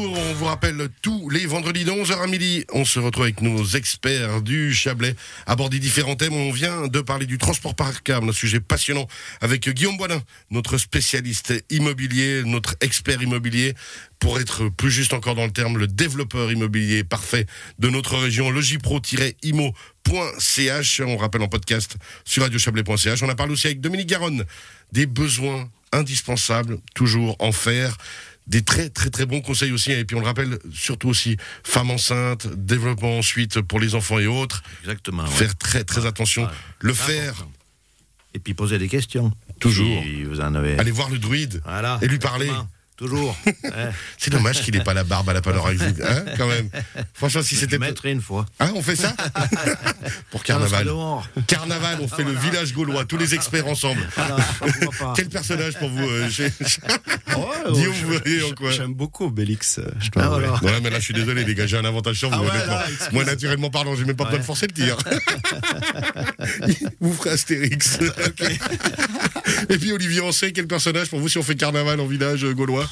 on vous rappelle tous les vendredis de 11h à midi. On se retrouve avec nos experts du Chablais, aborder différents thèmes. On vient de parler du transport par câble, un sujet passionnant avec Guillaume Boilin, notre spécialiste immobilier, notre expert immobilier, pour être plus juste encore dans le terme, le développeur immobilier parfait de notre région, logipro-imo.ch. On rappelle en podcast sur radiochablais.ch. On a parlé aussi avec Dominique Garonne des besoins indispensables, toujours en faire des très très très bons conseils aussi. Et puis on le rappelle surtout aussi, femmes enceintes, développement ensuite pour les enfants et autres. Exactement. ouais. Faire très très attention. Ouais. Le faire, important. Et puis poser des questions. Toujours. Si vous en avez. aller voir le druide Voilà. et lui parler. Toujours. C'est dommage qu'il n'ait pas la barbe à la panoramide, hein, quand même. Franchement, si c'était... une fois. Hein, on fait ça Pour carnaval. Carnaval, on fait le village gaulois, tous les experts ensemble. Pourquoi pas. Quel personnage pour vous euh, Ouais, Guillaume, vous voyez en je- quoi J'aime beaucoup Obélix. euh, Je dois Ah, voilà. Ouais, mais là, je suis désolé, les gars, j'ai un avantage sur vous, Ah ouais, là. Moi, naturellement parlant, j'ai même pas besoin de forcer le tir. vous ferez Astérix. Et puis, Olivier Ancet, quel personnage pour vous si on fait carnaval en village euh, gaulois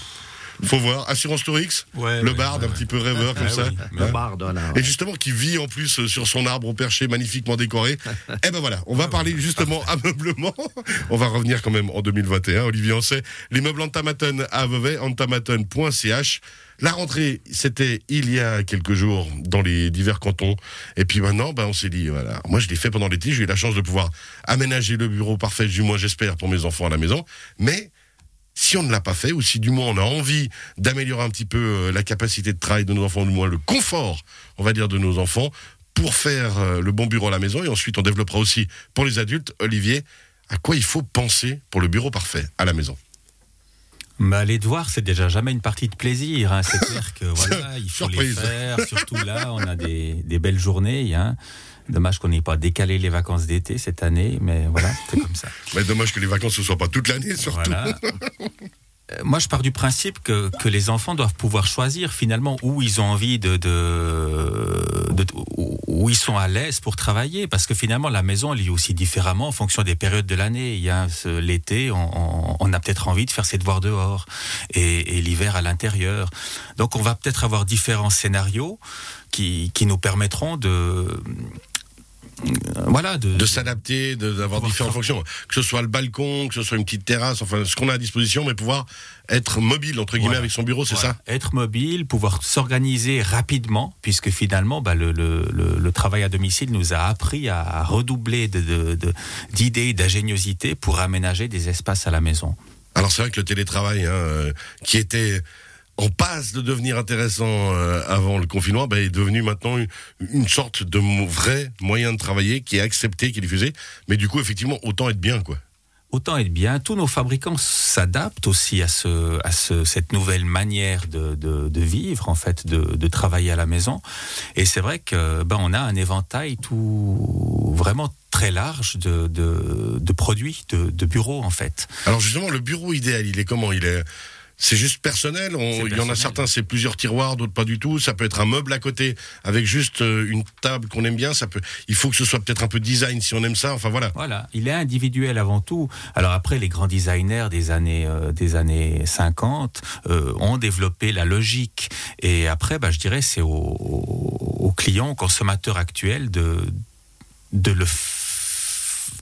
Faut voir. Assurance Torix Ouais, Le ouais, barde, ouais, un petit peu rêveur comme Ah ça. oui, Le Hein barde, voilà. et justement, qui vit en plus euh, sur son arbre au perché magnifiquement décoré. Eh ben voilà, on va parler justement ameublement. On va revenir quand même en 2021. Olivier Ancet, les meubles Antamaton à Vevey, antamaton.ch. La rentrée, c'était il y a quelques jours dans les divers cantons. Et puis maintenant, ben, on s'est dit, voilà, moi je l'ai fait pendant l'été, j'ai eu la chance de pouvoir aménager le bureau parfait, du moins j'espère, pour mes enfants à la maison. Mais si on ne l'a pas fait, ou si du moins on a envie d'améliorer un petit peu euh, la capacité de travail de nos enfants, du moins le confort, on va dire, de nos enfants, pour faire euh, le bon bureau à la maison, et ensuite on développera aussi pour les adultes, Olivier, à quoi il faut penser pour le bureau parfait à la maison Bah, les devoirs, c'est déjà jamais une partie de plaisir. hein. C'est clair que voilà, il faut Surprise. les faire. Surtout là, on a des, des belles journées. Hein. Dommage qu'on n'ait pas décalé les vacances d'été cette année, mais voilà, c'est comme ça. Mais dommage que les vacances ne soient pas toute l'année, surtout. Voilà. Euh, Moi, je pars du principe que, que les enfants doivent pouvoir choisir finalement où ils ont envie de, de, de- où ils sont à l'aise pour travailler, parce que finalement la maison elle est aussi différemment en fonction des périodes de l'année. Il y a l'été, on, on- on a peut-être envie de faire ses devoirs dehors, et, l'hiver à l'intérieur. Donc, on va peut-être avoir différents scénarios qui, nous permettront de voilà de, De s'adapter, de- d'avoir différentes fonctions. Que ce soit le balcon, que ce soit une petite terrasse, enfin ce qu'on a à disposition, mais pouvoir être mobile, entre guillemets, Voilà. avec son bureau, c'est Voilà. ça Être mobile, pouvoir s'organiser rapidement, puisque finalement, bah, le, le- le- le travail à domicile nous a appris à, redoubler d'idées, d'ingéniosité pour aménager des espaces à la maison. Alors c'est vrai que le télétravail, hein, euh, qui était en passe de devenir intéressant euh, avant le confinement, ben, est devenu maintenant une, sorte de vrai moyen de travailler qui est accepté, qui est diffusé. Mais du coup, effectivement, autant être bien, quoi. Autant être bien, tous nos fabricants s'adaptent aussi à, ce, à ce, cette nouvelle manière de, de- de vivre, en fait, de, de travailler à la maison. Et c'est vrai que ben, on a un éventail tout vraiment très large de, produits, de, de bureaux, en fait. Alors justement, le bureau idéal, il est comment? Il est c'est juste personnel. Il y en a certains, c'est plusieurs tiroirs, d'autres pas du tout. Ça peut être un meuble à côté avec juste euh, une table qu'on aime bien. Ça peut. Il faut que ce soit peut-être un peu design si on aime ça. Enfin voilà. Voilà, il est individuel avant tout. Alors après, les grands designers des années euh, des années 50 euh, ont développé la logique. Et après, bah, je dirais, c'est au, au client, au consommateur actuel de de le f-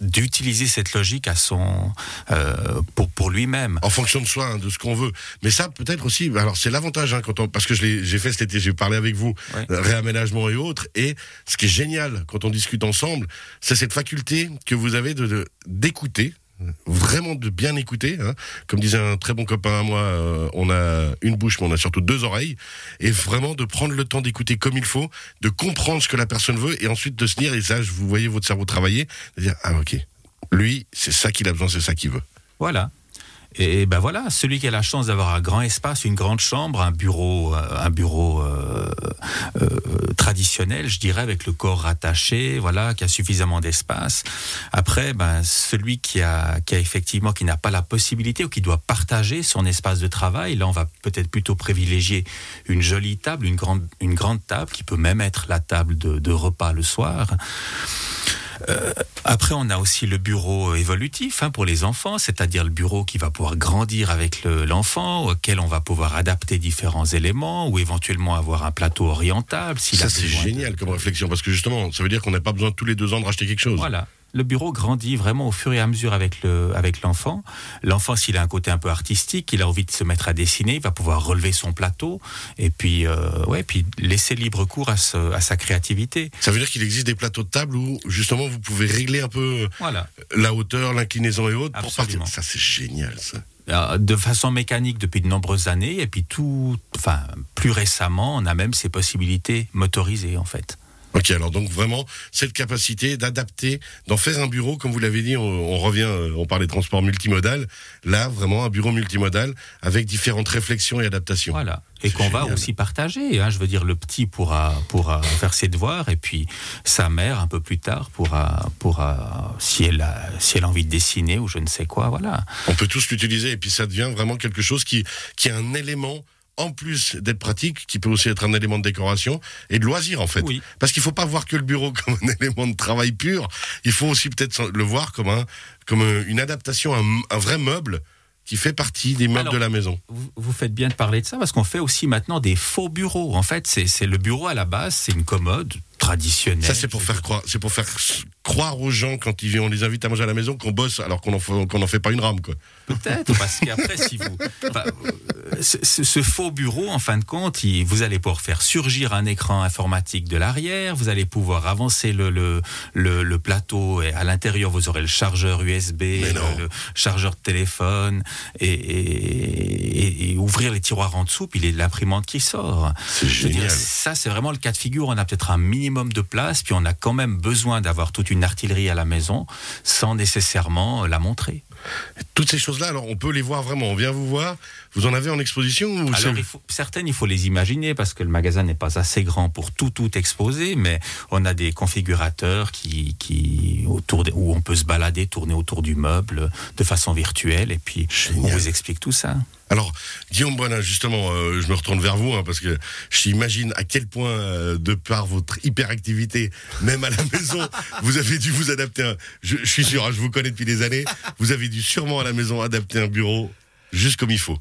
d'utiliser cette logique à son euh, pour pour lui-même. en fonction de soi, hein, de ce qu'on veut. Mais ça, peut-être aussi, alors c'est l'avantage, hein, quand on, parce que j'ai fait cet été, j'ai parlé avec vous, Ouais. euh, réaménagement et autres, et ce qui est génial quand on discute ensemble, c'est cette faculté que vous avez de de- d'écouter. Vraiment de bien écouter, hein. comme disait un très bon copain à moi, euh, on a une bouche mais on a surtout deux oreilles, et vraiment de prendre le temps d'écouter comme il faut, de comprendre ce que la personne veut, et ensuite de se dire, et ça, vous voyez votre cerveau travailler, de dire ah ok, lui c'est ça qu'il a besoin, c'est ça qu'il veut. Voilà. Et ben voilà, celui qui a la chance d'avoir un grand espace, une grande chambre, un bureau, euh, un bureau euh, je dirais, avec le corps rattaché, voilà, qui a suffisamment d'espace. Après, ben celui qui a, qui a effectivement, qui n'a pas la possibilité ou qui doit partager son espace de travail, là, on va peut-être plutôt privilégier une jolie table, une grande, table qui peut même être la table de repas le soir. Après, on a aussi le bureau évolutif hein, pour les enfants, c'est-à-dire le bureau qui va pouvoir grandir avec le- l'enfant, auquel on va pouvoir adapter différents éléments ou éventuellement avoir un plateau orientable. Ça, c'est de- génial comme réflexion, parce que justement, ça veut dire qu'on n'a pas besoin tous les deux ans de racheter quelque chose. Voilà. Le bureau grandit vraiment au fur et à mesure avec le avec l'enfant. L'enfant, s'il a un côté un peu artistique, il a envie de se mettre à dessiner, il va pouvoir relever son plateau et puis euh, ouais, puis laisser libre cours à, ce- à sa créativité. Ça veut dire qu'il existe des plateaux de table où, justement, vous pouvez régler un peu Voilà. la hauteur, l'inclinaison et autres pour Absolument. partir. Ça, c'est génial, ça. Euh, de façon mécanique depuis de nombreuses années et puis tout, enfin plus récemment, on a même ces possibilités motorisées en fait. Ok, alors donc vraiment, cette capacité d'adapter, d'en faire un bureau, comme vous l'avez dit, on, on revient, euh, on parlait de transport multimodal, là, vraiment un bureau multimodal avec différentes réflexions et adaptations. Voilà. Et qu'on va aussi partager. Hein. Je veux dire, le petit pourra, pourra faire ses devoirs et puis sa mère, un peu plus tard, pourra, pourra si, elle a, si elle a envie de dessiner ou je ne sais quoi, voilà. On peut tous l'utiliser et puis ça devient vraiment quelque chose qui, qui est un élément en plus d'être pratique, qui peut aussi être un élément de décoration et de loisir en fait. Oui. Parce qu'il faut pas voir que le bureau comme un élément de travail pur, il faut aussi peut-être le voir comme, un, comme une adaptation, un, un vrai meuble qui fait partie des meubles Alors, de la maison. Vous, vous faites bien de parler de ça parce qu'on fait aussi maintenant des faux bureaux. En fait, c'est c'est le bureau à la base, c'est une commode traditionnelle. Ça c'est pour faire croire, c'est pour faire croire aux gens quand ils, on les invite à manger à la maison qu'on bosse alors qu'on en fait, qu'on en fait pas une rame quoi. Peut-être, parce qu'après, si vous. enfin, euh, ce, faux bureau, en fin de compte, il- vous allez pouvoir faire surgir un écran informatique de l'arrière, vous allez pouvoir avancer le, le, le, le plateau, et à l'intérieur, vous aurez le chargeur USB, le, le chargeur de téléphone, et, et- et- et ouvrir les tiroirs en dessous, puis l'imprimante qui sort. C'est Je veux dire, génial. ça, c'est vraiment le cas de figure. On a peut-être un minimum de place, puis on a quand même besoin d'avoir toute une artillerie à la maison sans nécessairement la montrer. Toutes ces choses-là, alors on peut les voir vraiment. On vient vous voir. Vous en avez en exposition ou Alors, c'est- il faut, certaines, il faut les imaginer parce que le magasin n'est pas assez grand pour tout tout exposer, mais on a des configurateurs qui, qui autour de- où on peut se balader, tourner autour du meuble de façon virtuelle, et puis on vous explique tout ça. Alors, Guillaume Bonin, justement, euh, je me retourne vers vous, hein, parce que j'imagine à quel point, euh, de par votre hyperactivité, même à la maison, vous avez dû vous adapter. je suis sûr, hein, je vous connais depuis des années, vous avez dû sûrement à la maison adapter un bureau juste comme il faut.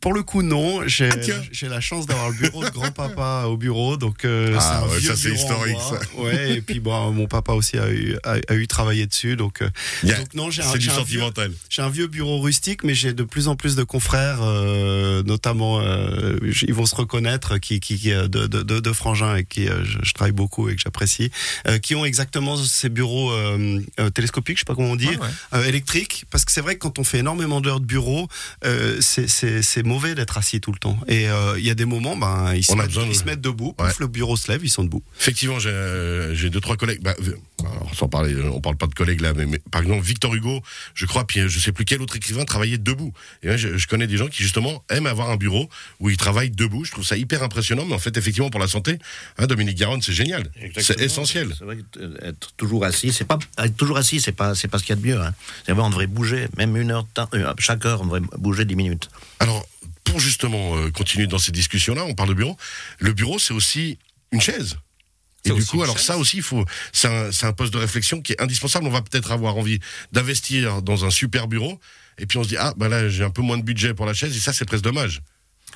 Pour le coup, non. J'ai Ah, j'ai la chance d'avoir le bureau de grand-papa au bureau, donc euh, Ah, un ouais, vieux ça, c'est historique, ça. Ouais, et puis bon, mon papa aussi a eu, a, a eu travaillé dessus, donc, euh, donc non, j'ai un, du vieux- sentimental. j'ai un vieux bureau rustique, mais j'ai de plus en plus de confrères, euh, notamment, euh, ils vont se reconnaître, qui, qui, qui, de, de, de, de frangins avec qui je, je travaille beaucoup et que j'apprécie, qui ont exactement ces bureaux télescopiques, je sais pas comment on dit, ouais. électriques, parce que c'est vrai que quand on fait énormément d'heures de bureau, c'est- c'est mauvais d'être assis tout le temps. Et euh, il y a des moments, ben, ils, se On a mettent, besoin de- ils se mettent debout, Ouais. pouf, le bureau se lève, ils sont debout. Effectivement, j'ai euh, deux trois collègues. Bah, alors, sans parler, euh, on parle pas de collègues là, mais, mais par exemple Victor Hugo, je crois, puis je sais plus quel autre écrivain travaillait debout. Et je, je connais des gens qui justement aiment avoir un bureau où ils travaillent debout. Je trouve ça hyper impressionnant, mais en fait, effectivement, pour la santé, hein, Dominique Garonne, c'est génial, c'est essentiel. C'est vrai être toujours assis, c'est pas être toujours assis, c'est pas c'est pas ce qu'il y a de mieux. Hein. C'est vrai, on devrait bouger, même une heure, de temps- chaque heure, on devrait bouger 10 minutes. Alors, pour justement euh, continuer dans ces discussions-là, on parle de bureau. Le bureau, c'est aussi une chaise. Et du coup, alors chaise. ça aussi, il faut, c'est un, c'est un poste de réflexion qui est indispensable. On va peut-être avoir envie d'investir dans un super bureau, et puis on se dit ah ben là j'ai un peu moins de budget pour la chaise, et ça c'est presque dommage.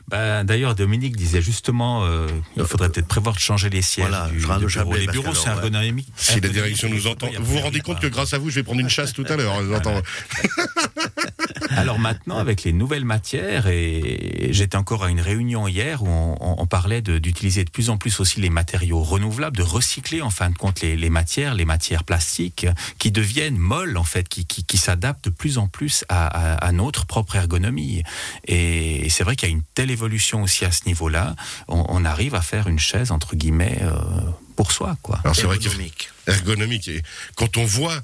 Ben, D'ailleurs, Dominique disait justement, euh, il faudrait peut-être prévoir de changer les sièges. Voilà, du, je serai un du peu bureau. Les bureaux, c'est ergonomique. Si la direction nous entend, vous vous rendez compte que grâce à vous, je vais prendre une chasse tout à l'heure. Alors maintenant, avec les nouvelles matières, et j'étais encore à une réunion hier où on, parlait d'utiliser de, plus en plus aussi les matériaux renouvelables, de recycler en fin de compte les, matières, les matières plastiques, qui deviennent molles en fait, qui, qui, s'adaptent de plus en plus à, notre propre ergonomie. Et c'est vrai qu'il y a une telle évolution aussi à ce niveau-là, on, on arrive à faire une chaise entre guillemets euh, pour soi, quoi. Alors c'est vrai que Ergonomique. ergonomique. Et quand on voit,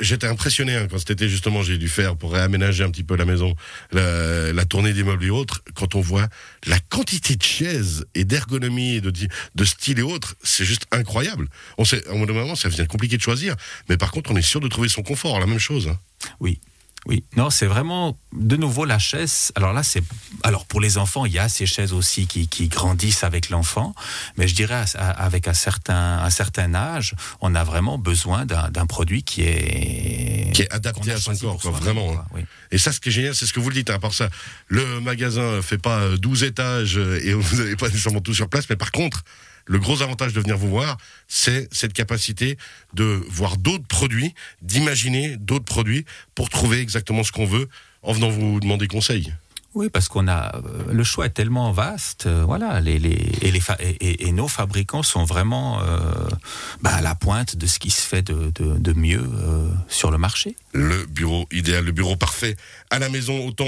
j'étais impressionné hein, quand cet été justement j'ai dû faire pour réaménager un petit peu la maison, la, la tournée des meubles et autres. Quand on voit la quantité de chaises et d'ergonomie et de, de style et autres, c'est juste incroyable. On sait, à un moment, ça devient compliqué de choisir, mais par contre, on est sûr de trouver son confort. La même chose. hein. Oui. Oui, non, c'est vraiment de nouveau la chaise. Alors là, c'est alors pour les enfants, il y a ces chaises aussi qui, qui grandissent avec l'enfant, mais je dirais à- à- avec un certain un certain âge, on a vraiment besoin d'un produit qui est Qui est adapté à son corps, quoi, vraiment, quoi, oui. Et ça, ce qui est génial, c'est ce que vous le dites. hein, à part ça, le magasin fait pas euh, 12 étages et vous n'avez pas nécessairement tout sur place. Mais par contre, le gros avantage de venir vous voir, c'est cette capacité de voir d'autres produits, d'imaginer d'autres produits pour trouver exactement ce qu'on veut en venant vous demander conseil. Oui, parce qu'on a euh, le choix est tellement vaste, euh, voilà, et, nos fabricants sont vraiment euh, bah, à la pointe de ce qui se fait de, mieux sur le marché. Le bureau idéal, le bureau parfait à la maison, autant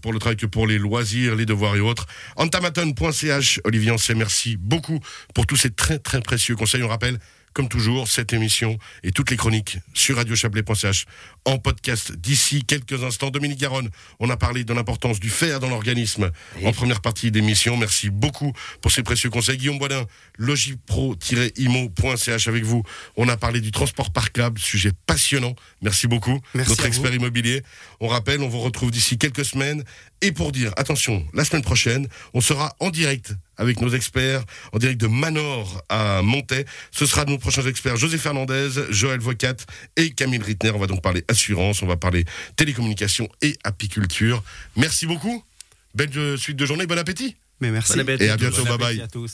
pour le travail que pour les loisirs, les devoirs et autres. Antamaton.ch, Olivier Ancet, merci beaucoup pour tous ces très très précieux conseils. On rappelle, comme toujours, cette émission et toutes les chroniques sur radiochablais.ch en podcast d'ici quelques instants. Dominique Garonne, on a parlé de l'importance du fer dans l'organisme en première partie d'émission. Merci beaucoup pour ces précieux conseils. Guillaume Boisdin, logipro-imo.ch avec vous. On a parlé du transport par câble, sujet passionnant. Merci beaucoup. Merci Notre vous. expert immobilier. On rappelle, on vous retrouve d'ici quelques semaines. Et pour dire, attention, la semaine prochaine, on sera en direct avec nos experts, en direct de Manor à Montaix. Ce sera nos prochains experts, José Fernandez, Joël Vocat et Camille Rittner. On va donc parler assurance, on va parler télécommunications et apiculture. Merci beaucoup. Belle euh, suite de journée, bon appétit. Mais merci. Bon appétit. Et à bientôt, Bon bye appétit bye. à tous.